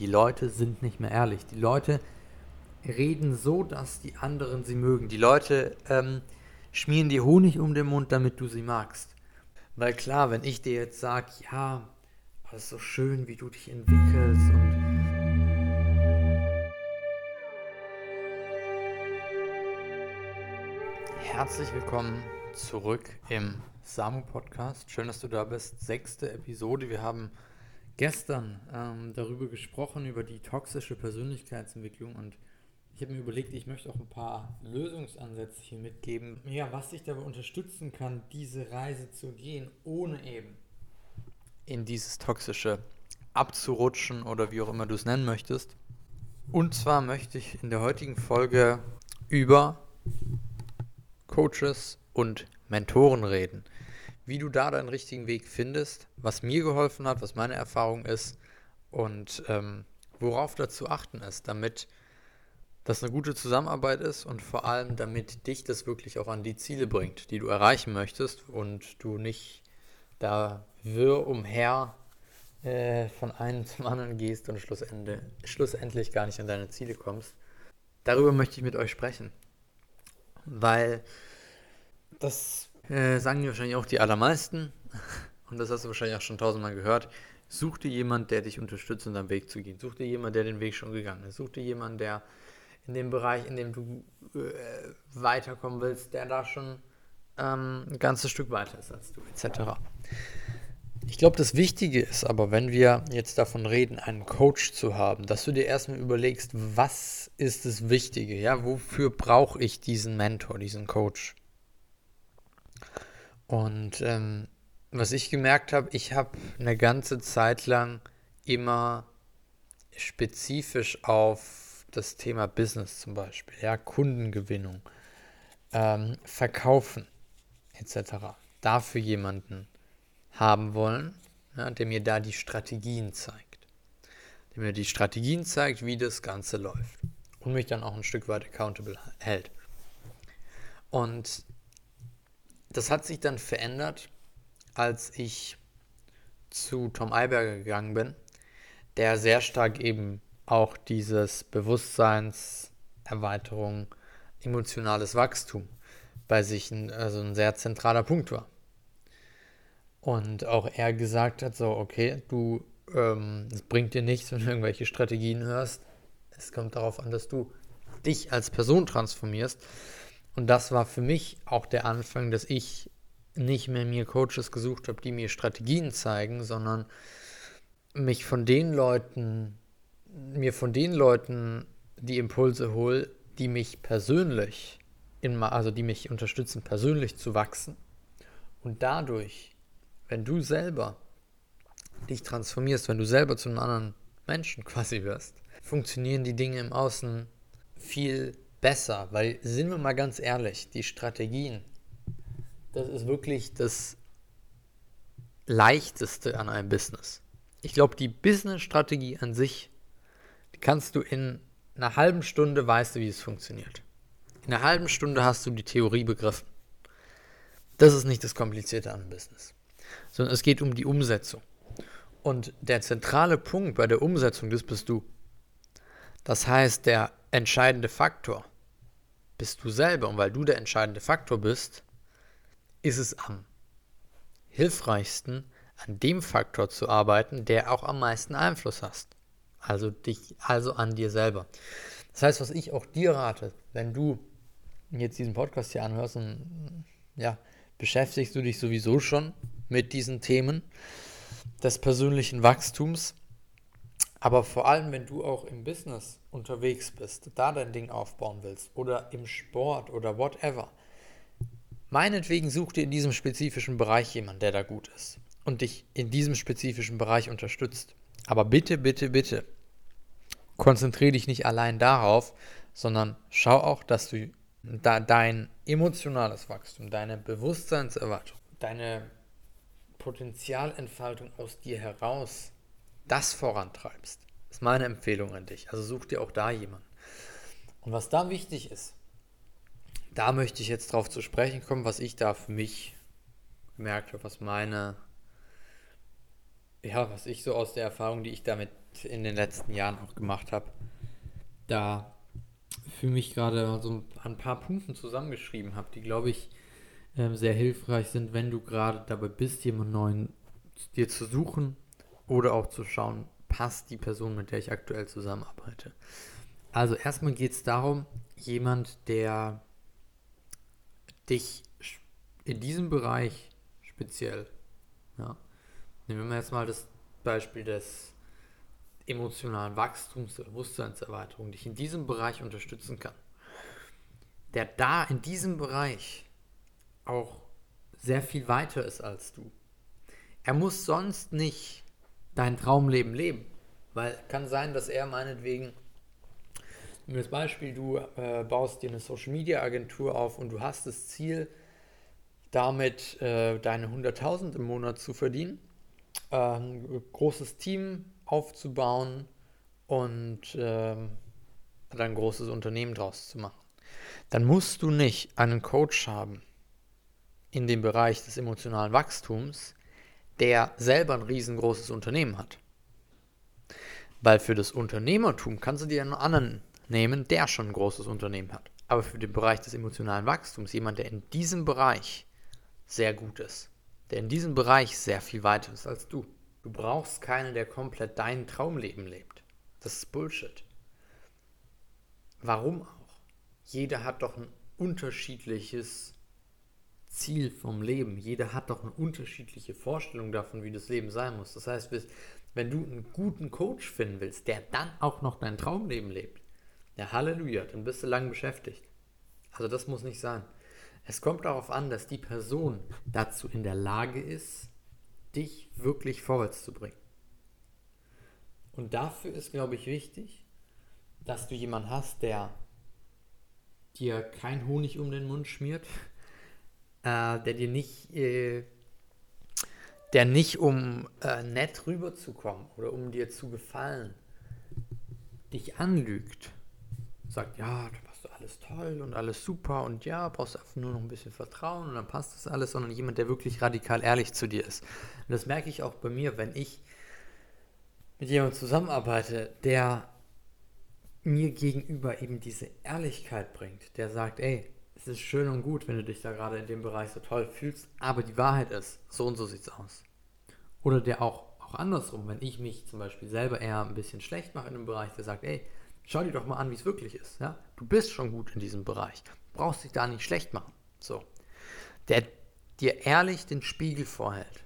Die Leute sind nicht mehr ehrlich. Die Leute reden so, dass die anderen sie mögen. Die Leute ähm, schmieren dir Honig um den Mund, damit du sie magst. Weil klar, wenn ich dir jetzt sage, ja, es ist so schön, wie du dich entwickelst und Herzlich willkommen zurück im Samu Podcast. Schön, dass du da bist. Sechste Episode. Wir haben gestern ähm, darüber gesprochen, über die toxische Persönlichkeitsentwicklung und ich habe mir überlegt, ich möchte auch ein paar Lösungsansätze hier mitgeben, ja, was dich dabei unterstützen kann, diese Reise zu gehen, ohne eben in dieses toxische abzurutschen oder wie auch immer du es nennen möchtest. Und zwar möchte ich in der heutigen Folge über Coaches und Mentoren reden. Wie du da deinen richtigen Weg findest, was mir geholfen hat, was meine Erfahrung ist und ähm, worauf da zu achten ist, damit das eine gute Zusammenarbeit ist und vor allem, damit dich das wirklich auch an die Ziele bringt, die du erreichen möchtest und du nicht da wirr umher äh, von einem zum anderen gehst und schlussende, schlussendlich gar nicht an deine Ziele kommst. Darüber möchte ich mit euch sprechen, weil das äh, sagen wahrscheinlich auch die allermeisten und das hast du wahrscheinlich auch schon tausendmal gehört. Such dir jemanden, der dich unterstützt, um deinen Weg zu gehen. Such dir jemanden, der den Weg schon gegangen ist. Such dir jemanden, der in dem Bereich, in dem du äh, weiterkommen willst, der da schon ähm, ein ganzes Stück weiter ist als du, etc. Ich glaube, das Wichtige ist aber, wenn wir jetzt davon reden, einen Coach zu haben, dass du dir erstmal überlegst, was ist das Wichtige, ja, wofür brauche ich diesen Mentor, diesen Coach? Und ähm, was ich gemerkt habe, ich habe eine ganze Zeit lang immer spezifisch auf das Thema Business zum Beispiel, ja, Kundengewinnung, ähm, Verkaufen etc. Dafür jemanden haben wollen, ja, der mir da die Strategien zeigt. Der mir die Strategien zeigt, wie das Ganze läuft. Und mich dann auch ein Stück weit accountable hält. Und das hat sich dann verändert, als ich zu Tom Eiberger gegangen bin, der sehr stark eben auch dieses Bewusstseinserweiterung, emotionales Wachstum bei sich ein, also ein sehr zentraler Punkt war. Und auch er gesagt hat, so, okay, du, ähm, es bringt dir nichts, wenn du irgendwelche Strategien hörst. Es kommt darauf an, dass du dich als Person transformierst. Und das war für mich auch der Anfang, dass ich nicht mehr mir Coaches gesucht habe, die mir Strategien zeigen, sondern mich von den Leuten mir von den Leuten die Impulse hole, die mich persönlich, in, also die mich unterstützen, persönlich zu wachsen. Und dadurch, wenn du selber dich transformierst, wenn du selber zu einem anderen Menschen quasi wirst, funktionieren die Dinge im Außen viel besser. Weil, sind wir mal ganz ehrlich, die Strategien, das ist wirklich das Leichteste an einem Business. Ich glaube, die Business-Strategie an sich kannst du in einer halben Stunde weißt du, wie es funktioniert. In einer halben Stunde hast du die Theorie begriffen. Das ist nicht das Komplizierte an Business, sondern es geht um die Umsetzung. Und der zentrale Punkt bei der Umsetzung, das bist du. Das heißt, der entscheidende Faktor bist du selber. Und weil du der entscheidende Faktor bist, ist es am hilfreichsten, an dem Faktor zu arbeiten, der auch am meisten Einfluss hast. Also dich, also an dir selber. Das heißt, was ich auch dir rate, wenn du jetzt diesen Podcast hier anhörst und ja, beschäftigst du dich sowieso schon mit diesen Themen des persönlichen Wachstums. Aber vor allem, wenn du auch im Business unterwegs bist, da dein Ding aufbauen willst oder im Sport oder whatever, meinetwegen such dir in diesem spezifischen Bereich jemanden, der da gut ist und dich in diesem spezifischen Bereich unterstützt. Aber bitte, bitte, bitte, konzentriere dich nicht allein darauf, sondern schau auch, dass du da dein emotionales Wachstum, deine Bewusstseinserwartung, deine Potenzialentfaltung aus dir heraus, das vorantreibst. Ist meine Empfehlung an dich. Also such dir auch da jemanden. Und was da wichtig ist, da möchte ich jetzt drauf zu sprechen kommen, was ich da für mich gemerkt habe, was meine ja, was ich so aus der Erfahrung, die ich damit in den letzten Jahren auch gemacht habe, da für mich gerade so ein paar Punkten zusammengeschrieben habe, die, glaube ich, ähm, sehr hilfreich sind, wenn du gerade dabei bist, jemanden neuen dir zu suchen oder auch zu schauen, passt die Person, mit der ich aktuell zusammenarbeite. Also erstmal geht es darum, jemand, der dich in diesem Bereich speziell, ja, nehmen wir jetzt mal das Beispiel des emotionalen Wachstums, der Bewusstseinserweiterung, dich in diesem Bereich unterstützen kann, der da in diesem Bereich auch sehr viel weiter ist als du. Er muss sonst nicht dein Traumleben leben, weil kann sein, dass er meinetwegen das Beispiel, du äh, baust dir eine Social Media Agentur auf und du hast das Ziel, damit äh, deine 100.000 im Monat zu verdienen, äh, ein großes Team aufzubauen und ein großes Unternehmen draus zu machen. Dann musst du nicht einen Coach haben in dem Bereich des emotionalen Wachstums, der selber ein riesengroßes Unternehmen hat. Weil für das Unternehmertum kannst du dir einen anderen nehmen, der schon ein großes Unternehmen hat. Aber für den Bereich des emotionalen Wachstums, jemand, der in diesem Bereich sehr gut ist, der in diesem Bereich sehr viel weiter ist als du. Du brauchst keinen, der komplett dein Traumleben lebt. Das ist Bullshit. Warum auch? Jeder hat doch ein unterschiedliches Ziel vom Leben. Jeder hat doch eine unterschiedliche Vorstellung davon, wie das Leben sein muss. Das heißt, wenn du einen guten Coach finden willst, der dann auch noch dein Traumleben lebt, ja, Halleluja, dann bist du lang beschäftigt. Also das muss nicht sein. Es kommt darauf an, dass die Person dazu in der Lage ist, dich wirklich vorwärts zu bringen. Und dafür ist, glaube ich, wichtig, dass du jemanden hast, der dir kein Honig um den Mund schmiert, äh, der dir nicht, äh, der nicht um äh, nett rüberzukommen oder um dir zu gefallen, dich anlügt sagt, ja, du machst alles toll und alles super und ja, brauchst einfach nur noch ein bisschen Vertrauen und dann passt das alles, sondern jemand, der wirklich radikal ehrlich zu dir ist. Und das merke ich auch bei mir, wenn ich mit jemandem zusammenarbeite, der mir gegenüber eben diese Ehrlichkeit bringt, der sagt, ey, es ist schön und gut, wenn du dich da gerade in dem Bereich so toll fühlst, aber die Wahrheit ist, so und so sieht's aus. Oder der auch, auch andersrum, wenn ich mich zum Beispiel selber eher ein bisschen schlecht mache in einem Bereich, der sagt, ey, Schau dir doch mal an, wie es wirklich ist. Ja? Du bist schon gut in diesem Bereich. Du brauchst dich da nicht schlecht machen. So. Der dir ehrlich den Spiegel vorhält.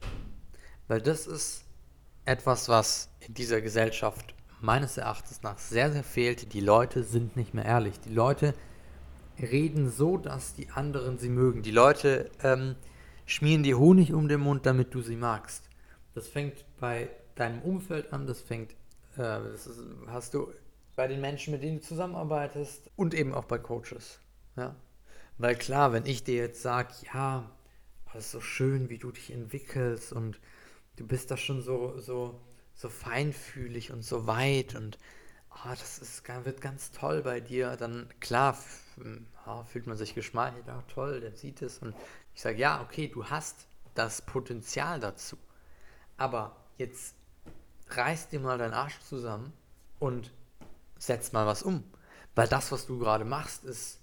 Weil das ist etwas, was in dieser Gesellschaft meines Erachtens nach sehr, sehr fehlt. Die Leute sind nicht mehr ehrlich. Die Leute reden so, dass die anderen sie mögen. Die Leute ähm, schmieren dir Honig um den Mund, damit du sie magst. Das fängt bei deinem Umfeld an, das fängt, äh, das ist, hast du bei den Menschen, mit denen du zusammenarbeitest und eben auch bei Coaches. Ja? Weil klar, wenn ich dir jetzt sage, ja, das ist so schön, wie du dich entwickelst und du bist da schon so, so, so feinfühlig und so weit und oh, das ist, wird ganz toll bei dir, dann klar oh, fühlt man sich geschmeichelt, ja toll, der sieht es und ich sage, ja, okay, du hast das Potenzial dazu. Aber jetzt reiß dir mal deinen Arsch zusammen und setz mal was um. Weil das, was du gerade machst, ist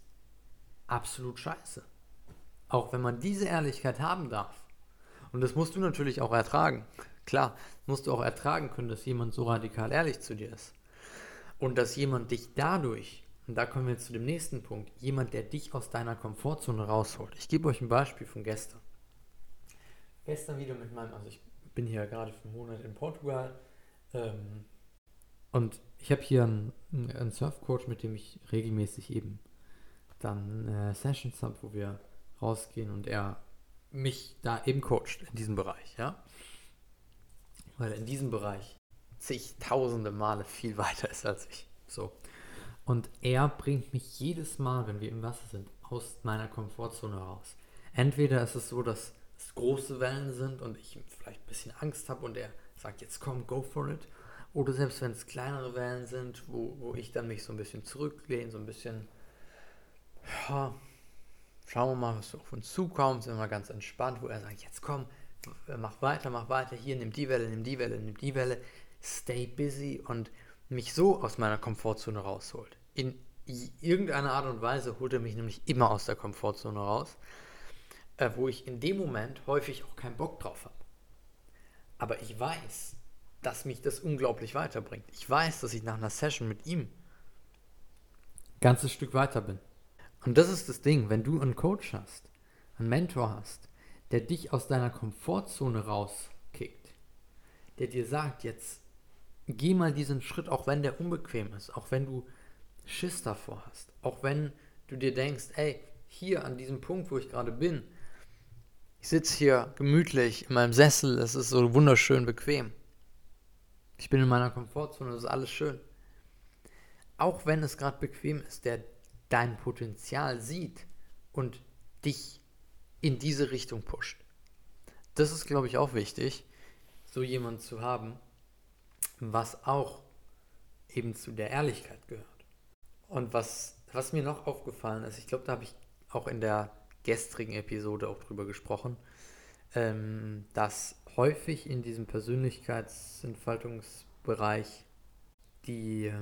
absolut scheiße. Auch wenn man diese Ehrlichkeit haben darf. Und das musst du natürlich auch ertragen. Klar, musst du auch ertragen können, dass jemand so radikal ehrlich zu dir ist. Und dass jemand dich dadurch, und da kommen wir jetzt zu dem nächsten Punkt, jemand, der dich aus deiner Komfortzone rausholt. Ich gebe euch ein Beispiel von gestern. Gestern wieder mit meinem, also ich bin hier gerade für einen Monat in Portugal ähm, und ich habe hier einen, einen Surfcoach, mit dem ich regelmäßig eben dann äh, Sessions habe, wo wir rausgehen und er mich da eben coacht in diesem Bereich, ja. Weil in diesem Bereich zigtausende Male viel weiter ist als ich. So. Und er bringt mich jedes Mal, wenn wir im Wasser sind, aus meiner Komfortzone raus. Entweder ist es so, dass es große Wellen sind und ich vielleicht ein bisschen Angst habe und er sagt, jetzt komm, go for it. Oder selbst wenn es kleinere Wellen sind, wo, wo ich dann mich so ein bisschen zurücklehne, so ein bisschen, ja, schauen wir mal, was auf uns zukommt, sind wir ganz entspannt, wo er sagt, jetzt komm, mach weiter, mach weiter, hier, nimm die Welle, nimm die Welle, nimm die Welle. Stay busy und mich so aus meiner Komfortzone rausholt. In irgendeiner Art und Weise holt er mich nämlich immer aus der Komfortzone raus, äh, wo ich in dem Moment häufig auch keinen Bock drauf habe. Aber ich weiß, dass mich das unglaublich weiterbringt. Ich weiß, dass ich nach einer Session mit ihm ein ganzes Stück weiter bin. Und das ist das Ding, wenn du einen Coach hast, einen Mentor hast, der dich aus deiner Komfortzone rauskickt, der dir sagt, jetzt geh mal diesen Schritt, auch wenn der unbequem ist, auch wenn du Schiss davor hast, auch wenn du dir denkst, ey, hier an diesem Punkt, wo ich gerade bin, ich sitze hier gemütlich in meinem Sessel, es ist so wunderschön bequem. Ich bin in meiner Komfortzone, das ist alles schön. Auch wenn es gerade bequem ist, der dein Potenzial sieht und dich in diese Richtung pusht. Das ist, glaube ich, auch wichtig, so jemand zu haben, was auch eben zu der Ehrlichkeit gehört. Und was, was mir noch aufgefallen ist, ich glaube, da habe ich auch in der gestrigen Episode auch drüber gesprochen, ähm, dass häufig in diesem Persönlichkeitsentfaltungsbereich die äh,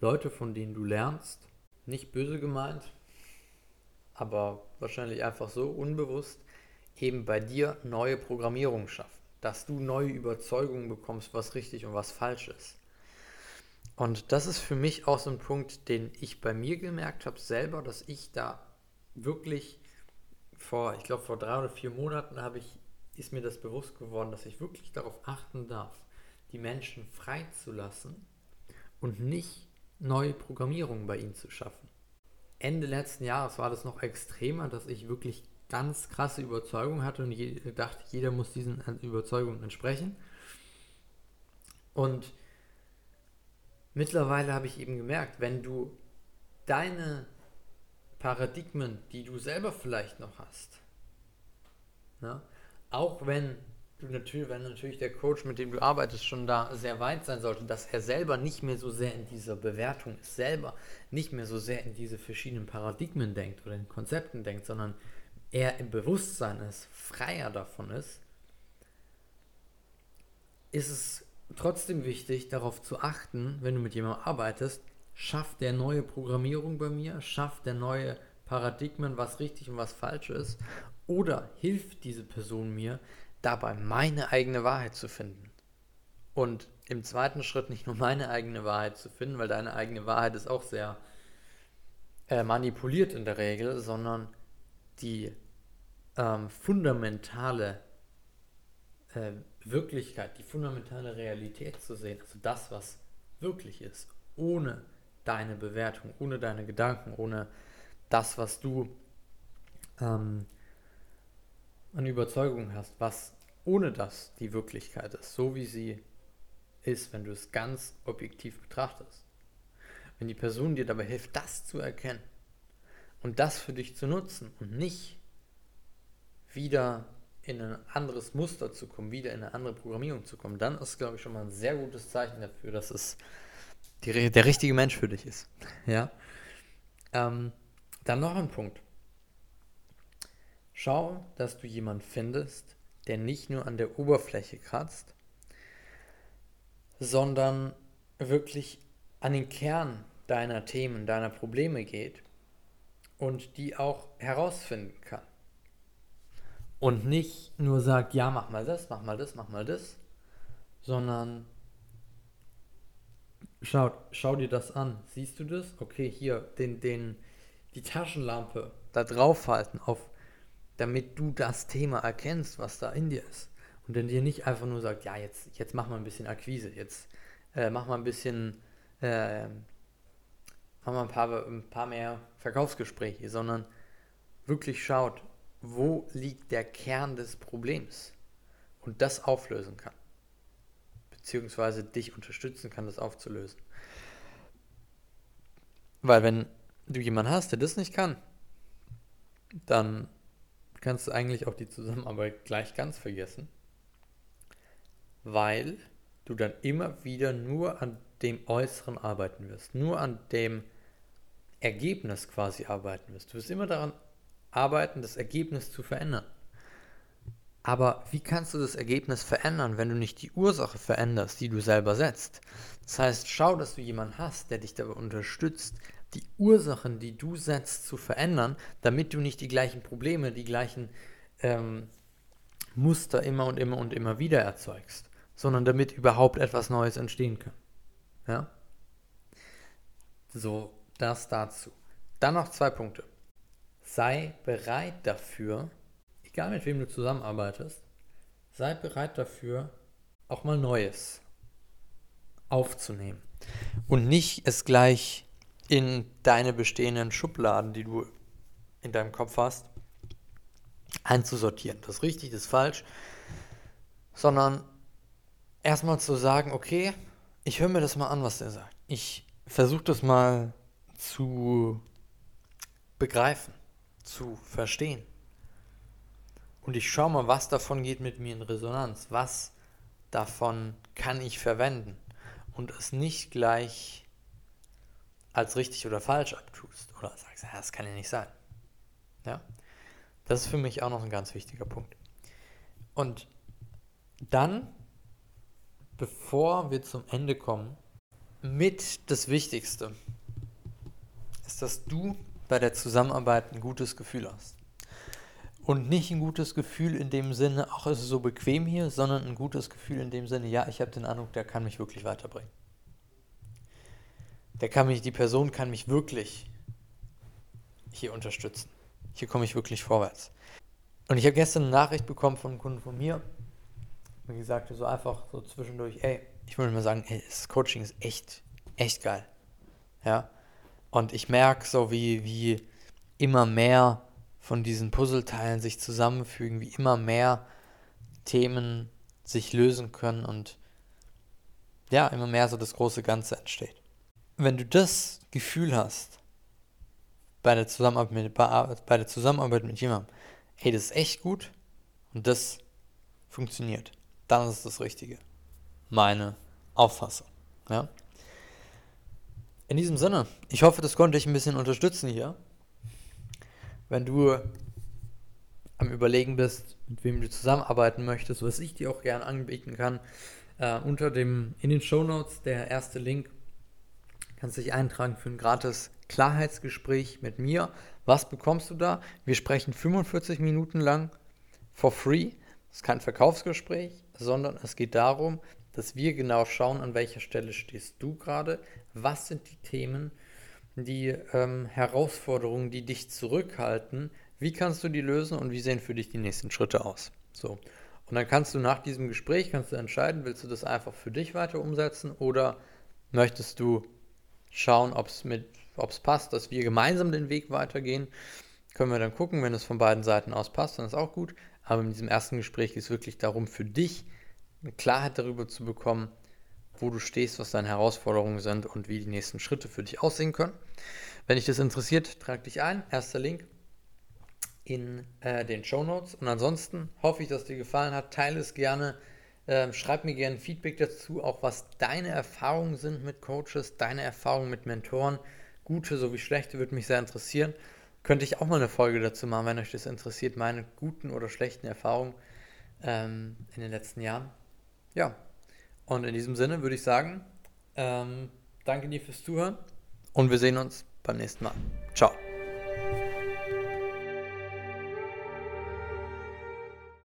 Leute, von denen du lernst, nicht böse gemeint, aber wahrscheinlich einfach so unbewusst, eben bei dir neue Programmierung schaffen, dass du neue Überzeugungen bekommst, was richtig und was falsch ist. Und das ist für mich auch so ein Punkt, den ich bei mir gemerkt habe selber, dass ich da wirklich vor, ich glaube vor drei oder vier Monaten habe ich, ist mir das bewusst geworden, dass ich wirklich darauf achten darf, die Menschen freizulassen und nicht neue Programmierungen bei ihnen zu schaffen. Ende letzten Jahres war das noch extremer, dass ich wirklich ganz krasse Überzeugungen hatte und je, dachte, jeder muss diesen Überzeugungen entsprechen. Und mittlerweile habe ich eben gemerkt, wenn du deine Paradigmen, die du selber vielleicht noch hast. Ja? Auch wenn du natürlich, wenn natürlich der Coach, mit dem du arbeitest, schon da sehr weit sein sollte, dass er selber nicht mehr so sehr in dieser Bewertung ist, selber nicht mehr so sehr in diese verschiedenen Paradigmen denkt oder in Konzepten denkt, sondern er im Bewusstsein ist, freier davon ist, ist es trotzdem wichtig, darauf zu achten, wenn du mit jemandem arbeitest, schafft der neue Programmierung bei mir, schafft der neue Paradigmen, was richtig und was falsch ist, oder hilft diese Person mir dabei, meine eigene Wahrheit zu finden. Und im zweiten Schritt nicht nur meine eigene Wahrheit zu finden, weil deine eigene Wahrheit ist auch sehr äh, manipuliert in der Regel, sondern die ähm, fundamentale äh, Wirklichkeit, die fundamentale Realität zu sehen, also das, was wirklich ist, ohne deine Bewertung, ohne deine Gedanken, ohne das, was du ähm, an Überzeugung hast, was ohne das die Wirklichkeit ist, so wie sie ist, wenn du es ganz objektiv betrachtest. Wenn die Person dir dabei hilft, das zu erkennen und das für dich zu nutzen und nicht wieder in ein anderes Muster zu kommen, wieder in eine andere Programmierung zu kommen, dann ist, glaube ich, schon mal ein sehr gutes Zeichen dafür, dass es die, der richtige Mensch für dich ist. Ja. Ähm, dann noch ein Punkt. Schau, dass du jemanden findest, der nicht nur an der Oberfläche kratzt, sondern wirklich an den Kern deiner Themen, deiner Probleme geht und die auch herausfinden kann. Und nicht nur sagt, ja, mach mal das, mach mal das, mach mal das, sondern Schau, schau dir das an. Siehst du das? Okay, hier, den, den, die Taschenlampe da draufhalten, auf, damit du das Thema erkennst, was da in dir ist. Und dann dir nicht einfach nur sagt, ja, jetzt, jetzt mach mal ein bisschen Akquise, jetzt äh, mach mal ein bisschen, äh, mach mal ein paar, ein paar mehr Verkaufsgespräche, sondern wirklich schaut, wo liegt der Kern des Problems und das auflösen kann beziehungsweise dich unterstützen kann, das aufzulösen. Weil wenn du jemanden hast, der das nicht kann, dann kannst du eigentlich auch die Zusammenarbeit gleich ganz vergessen, weil du dann immer wieder nur an dem Äußeren arbeiten wirst, nur an dem Ergebnis quasi arbeiten wirst. Du wirst immer daran arbeiten, das Ergebnis zu verändern. Aber wie kannst du das Ergebnis verändern, wenn du nicht die Ursache veränderst, die du selber setzt? Das heißt, schau, dass du jemanden hast, der dich dabei unterstützt, die Ursachen, die du setzt, zu verändern, damit du nicht die gleichen Probleme, die gleichen ähm, Muster immer und immer und immer wieder erzeugst, sondern damit überhaupt etwas Neues entstehen kann. Ja? So, das dazu. Dann noch zwei Punkte. Sei bereit dafür, egal mit wem du zusammenarbeitest, sei bereit dafür, auch mal Neues aufzunehmen. Und nicht es gleich in deine bestehenden Schubladen, die du in deinem Kopf hast, einzusortieren. Das ist richtig, das ist falsch. Sondern erstmal zu sagen, okay, ich höre mir das mal an, was der sagt. Ich versuche das mal zu begreifen, zu verstehen. Und ich schaue mal, was davon geht mit mir in Resonanz. Was davon kann ich verwenden. Und es nicht gleich als richtig oder falsch abtust. Oder sagst, das kann ja nicht sein. Ja? Das ist für mich auch noch ein ganz wichtiger Punkt. Und dann, bevor wir zum Ende kommen, mit das Wichtigste ist, dass du bei der Zusammenarbeit ein gutes Gefühl hast. Und nicht ein gutes Gefühl in dem Sinne, ach, es ist so bequem hier, sondern ein gutes Gefühl in dem Sinne, ja, ich habe den Eindruck, der kann mich wirklich weiterbringen. Der kann mich, die Person kann mich wirklich hier unterstützen. Hier komme ich wirklich vorwärts. Und ich habe gestern eine Nachricht bekommen von einem Kunden von mir, der gesagt so einfach so zwischendurch, ey, ich würde mal sagen, ey, das Coaching ist echt, echt geil. Ja. Und ich merke so, wie, wie immer mehr von diesen Puzzleteilen sich zusammenfügen, wie immer mehr Themen sich lösen können und ja, immer mehr so das große Ganze entsteht. Wenn du das Gefühl hast, bei der Zusammenarbeit mit, bei der Zusammenarbeit mit jemandem, hey, das ist echt gut und das funktioniert, dann ist das Richtige. Meine Auffassung. Ja? In diesem Sinne, ich hoffe, das konnte ich ein bisschen unterstützen hier wenn du am Überlegen bist, mit wem du zusammenarbeiten möchtest, was ich dir auch gerne anbieten kann, äh, unter dem, in den Show Notes der erste Link, kannst du dich eintragen für ein gratis Klarheitsgespräch mit mir. Was bekommst du da? Wir sprechen 45 Minuten lang for free. Das ist kein Verkaufsgespräch, sondern es geht darum, dass wir genau schauen, an welcher Stelle stehst du gerade, was sind die Themen, die ähm, Herausforderungen, die dich zurückhalten, wie kannst du die lösen und wie sehen für dich die nächsten Schritte aus? So. Und dann kannst du nach diesem Gespräch kannst du entscheiden, willst du das einfach für dich weiter umsetzen oder möchtest du schauen, ob es passt, dass wir gemeinsam den Weg weitergehen. Können wir dann gucken, wenn es von beiden Seiten aus passt, dann ist auch gut. Aber in diesem ersten Gespräch geht es wirklich darum, für dich eine Klarheit darüber zu bekommen, wo du stehst, was deine Herausforderungen sind und wie die nächsten Schritte für dich aussehen können. Wenn dich das interessiert, trag dich ein. Erster Link in äh, den Show Notes. Und ansonsten hoffe ich, dass dir gefallen hat. Teile es gerne. Äh, schreib mir gerne Feedback dazu, auch was deine Erfahrungen sind mit Coaches, deine Erfahrungen mit Mentoren. Gute sowie schlechte würde mich sehr interessieren. Könnte ich auch mal eine Folge dazu machen, wenn euch das interessiert, meine guten oder schlechten Erfahrungen ähm, in den letzten Jahren. Ja, und in diesem Sinne würde ich sagen, ähm, danke dir fürs Zuhören und wir sehen uns beim nächsten Mal. Ciao.